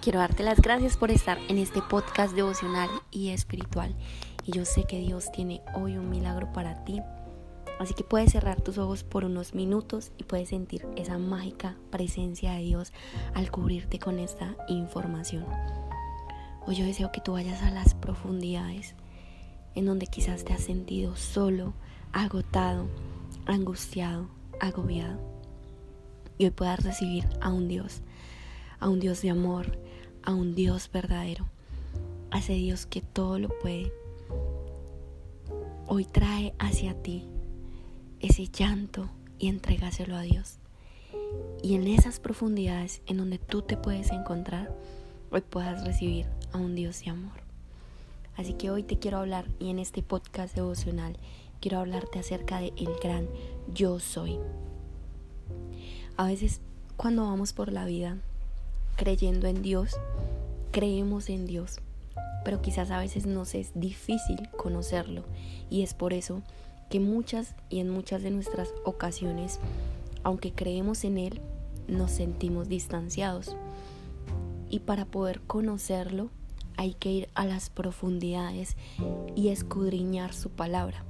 Quiero darte las gracias por estar en este podcast devocional y espiritual. Y yo sé que Dios tiene hoy un milagro para ti. Así que puedes cerrar tus ojos por unos minutos y puedes sentir esa mágica presencia de Dios al cubrirte con esta información. Hoy yo deseo que tú vayas a las profundidades en donde quizás te has sentido solo, agotado, angustiado, agobiado. Y hoy puedas recibir a un Dios, a un Dios de amor, a un Dios verdadero, a ese Dios que todo lo puede. Hoy trae hacia ti ese llanto y entrégaselo a Dios. Y en esas profundidades en donde tú te puedes encontrar, hoy puedas recibir a un Dios de amor. Así que hoy te quiero hablar y en este podcast devocional quiero hablarte acerca de el gran yo soy. A veces cuando vamos por la vida creyendo en Dios, creemos en Dios, pero quizás a veces nos es difícil conocerlo y es por eso que muchas y en muchas de nuestras ocasiones, aunque creemos en Él, nos sentimos distanciados. Y para poder conocerlo hay que ir a las profundidades y escudriñar su palabra.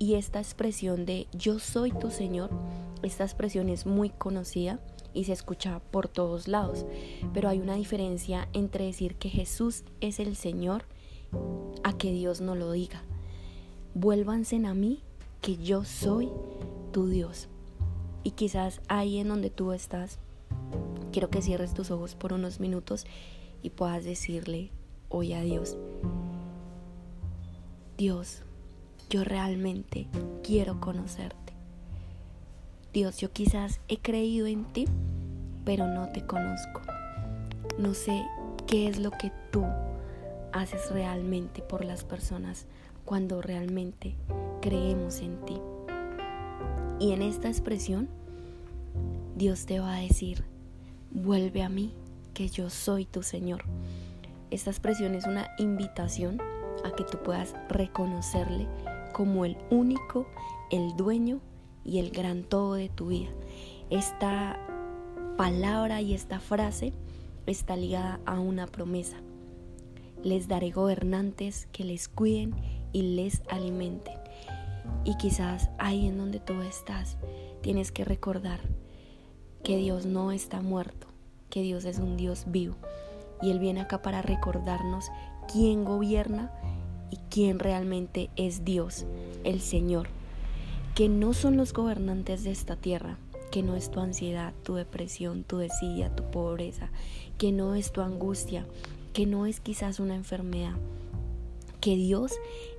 Y esta expresión de yo soy tu Señor, esta expresión es muy conocida y se escucha por todos lados. Pero hay una diferencia entre decir que Jesús es el Señor a que Dios no lo diga. Vuélvanse a mí que yo soy tu Dios. Y quizás ahí en donde tú estás, quiero que cierres tus ojos por unos minutos y puedas decirle hoy a Dios, Dios, yo realmente quiero conocerte. Dios, yo quizás he creído en ti, pero no te conozco. No sé qué es lo que tú haces realmente por las personas cuando realmente creemos en ti. Y en esta expresión, Dios te va a decir, vuelve a mí, que yo soy tu Señor. Esta expresión es una invitación a que tú puedas reconocerle como el único, el dueño y el gran todo de tu vida. Esta palabra y esta frase está ligada a una promesa. Les daré gobernantes que les cuiden y les alimenten. Y quizás ahí en donde tú estás, tienes que recordar que Dios no está muerto, que Dios es un Dios vivo. Y Él viene acá para recordarnos quién gobierna y quién realmente es Dios, el Señor que no son los gobernantes de esta tierra, que no es tu ansiedad, tu depresión, tu desidia, tu pobreza, que no es tu angustia, que no es quizás una enfermedad, que Dios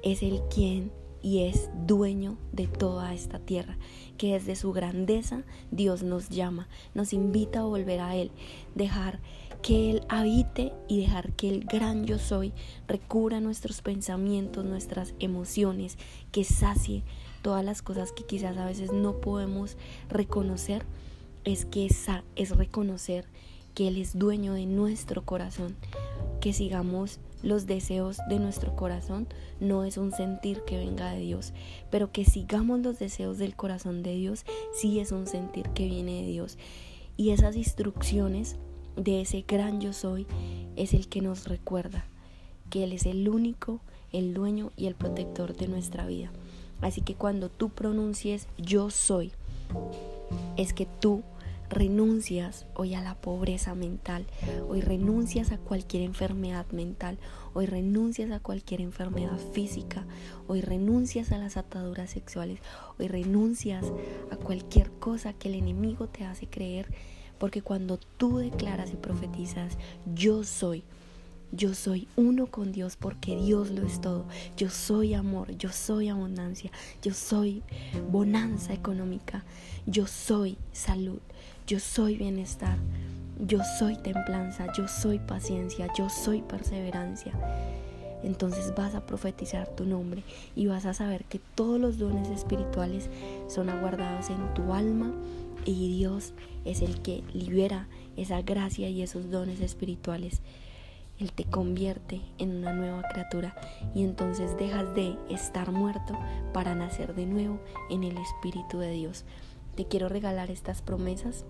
es el quien y es dueño de toda esta tierra, que desde su grandeza Dios nos llama, nos invita a volver a Él, dejar que Él habite y dejar que el gran yo soy recubra nuestros pensamientos, nuestras emociones, que sacie todas las cosas que quizás a veces no podemos reconocer, es que esa es reconocer que Él es dueño de nuestro corazón, que sigamos los deseos de nuestro corazón no es un sentir que venga de Dios, pero que sigamos los deseos del corazón de Dios sí es un sentir que viene de Dios. Y esas instrucciones de ese gran yo soy es el que nos recuerda que Él es el único, el dueño y el protector de nuestra vida. Así que cuando tú pronuncies yo soy, es que tú renuncias hoy a la pobreza mental, hoy renuncias a cualquier enfermedad mental, hoy renuncias a cualquier enfermedad física, hoy renuncias a las ataduras sexuales, hoy renuncias a cualquier cosa que el enemigo te hace creer porque cuando tú declaras y profetizas, yo soy, yo soy uno con Dios porque Dios lo es todo. Yo soy amor, yo soy abundancia, yo soy bonanza económica, yo soy salud, yo soy bienestar, yo soy templanza, yo soy paciencia, yo soy perseverancia. Entonces vas a profetizar tu nombre y vas a saber que todos los dones espirituales son aguardados en tu alma y Dios es el que libera esa gracia y esos dones espirituales. Él te convierte en una nueva criatura y entonces dejas de estar muerto para nacer de nuevo en el Espíritu de Dios. Te quiero regalar estas promesas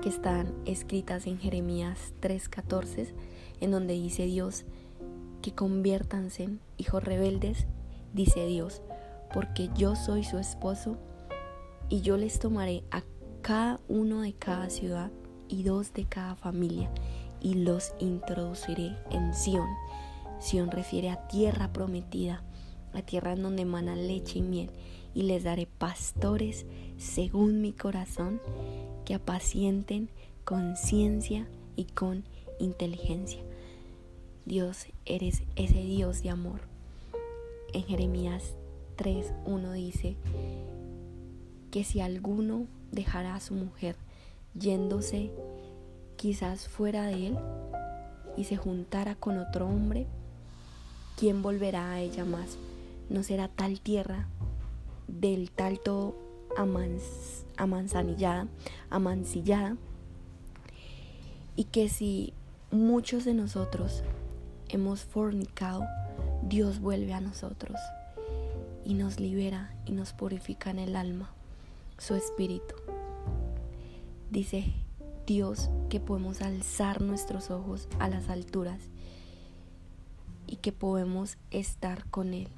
que están escritas en Jeremías 3:14, en donde dice Dios que conviértanse en hijos rebeldes, dice Dios, porque yo soy su esposo y yo les tomaré a cada uno de cada ciudad y dos de cada familia y los introduciré en Sión. Sión refiere a tierra prometida, a tierra en donde emana leche y miel, y les daré pastores según mi corazón que apacienten con ciencia y con inteligencia. Dios, eres ese Dios de amor. En Jeremías 3.1 dice que si alguno dejará a su mujer yéndose quizás fuera de él y se juntara con otro hombre, ¿quién volverá a ella más? ¿No será tal tierra del tal todo amanzanillada, amancillada? Y que si muchos de nosotros hemos fornicado, Dios vuelve a nosotros y nos libera y nos purifica en el alma, su espíritu. Dice Dios que podemos alzar nuestros ojos a las alturas y que podemos estar con Él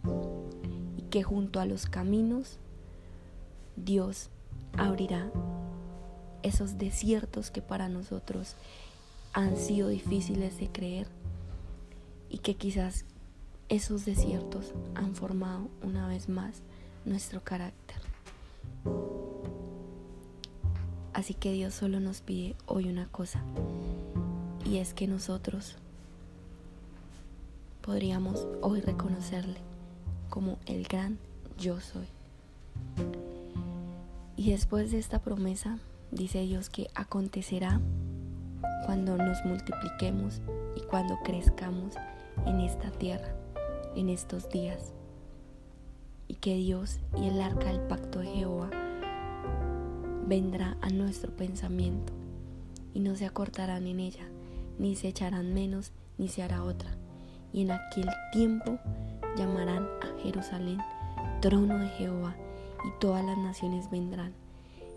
y que junto a los caminos Dios abrirá esos desiertos que para nosotros han sido difíciles de creer y que quizás esos desiertos han formado una vez más nuestro carácter. Así que Dios solo nos pide hoy una cosa, y es que nosotros podríamos hoy reconocerle como el gran yo soy. Y después de esta promesa, dice Dios que acontecerá cuando nos multipliquemos y cuando crezcamos en esta tierra, en estos días. Y que Dios y el arca del pacto de Jehová vendrá a nuestro pensamiento y no se acortarán en ella, ni se echarán menos, ni se hará otra. Y en aquel tiempo llamarán a Jerusalén trono de Jehová, y todas las naciones vendrán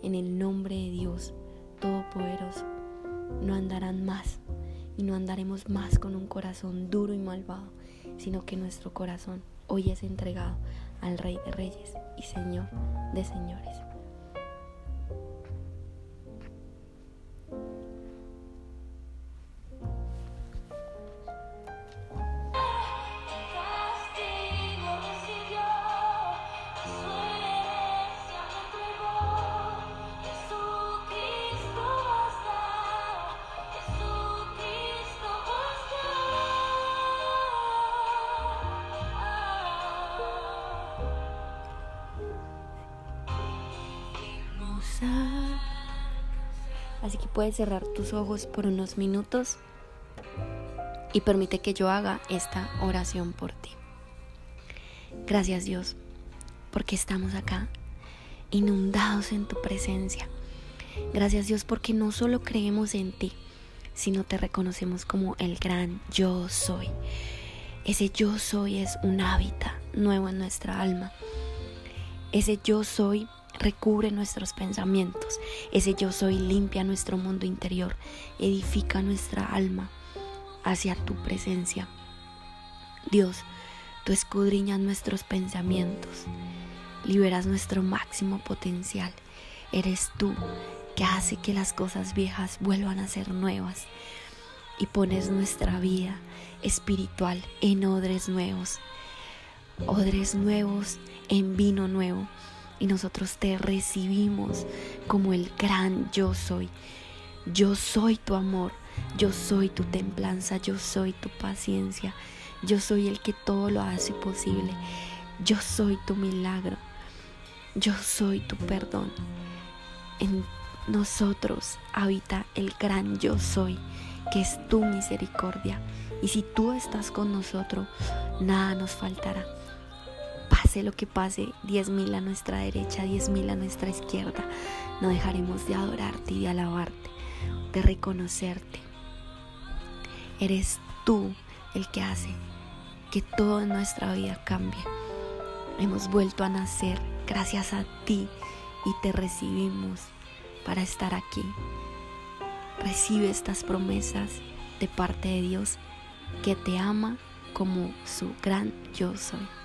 en el nombre de Dios Todopoderoso. No andarán más, y no andaremos más con un corazón duro y malvado, sino que nuestro corazón hoy es entregado al Rey de Reyes y Señor de Señores. Así que puedes cerrar tus ojos por unos minutos y permite que yo haga esta oración por ti. Gracias Dios, porque estamos acá, inundados en tu presencia. Gracias Dios, porque no solo creemos en ti, sino te reconocemos como el gran yo soy. Ese yo soy es un hábitat nuevo en nuestra alma. Ese yo soy recubre nuestros pensamientos. Ese yo soy limpia nuestro mundo interior, edifica nuestra alma hacia tu presencia. Dios, tú escudriñas nuestros pensamientos, liberas nuestro máximo potencial. Eres tú que hace que las cosas viejas vuelvan a ser nuevas y pones nuestra vida espiritual en odres nuevos, odres nuevos en vino nuevo y nosotros te recibimos como el gran yo soy. Yo soy tu amor, yo soy tu templanza, yo soy tu paciencia, yo soy el que todo lo hace posible, yo soy tu milagro, yo soy tu perdón. En nosotros habita el gran yo soy, que es tu misericordia. Y si tú estás con nosotros, nada nos faltará lo que pase, diez mil a nuestra derecha, diez mil a nuestra izquierda, no dejaremos de adorarte y de alabarte, de reconocerte. Eres tú el que hace que todo en nuestra vida cambie. Hemos vuelto a nacer gracias a ti y te recibimos para estar aquí. recibe estas promesas de parte de Dios que te ama como su gran yo soy.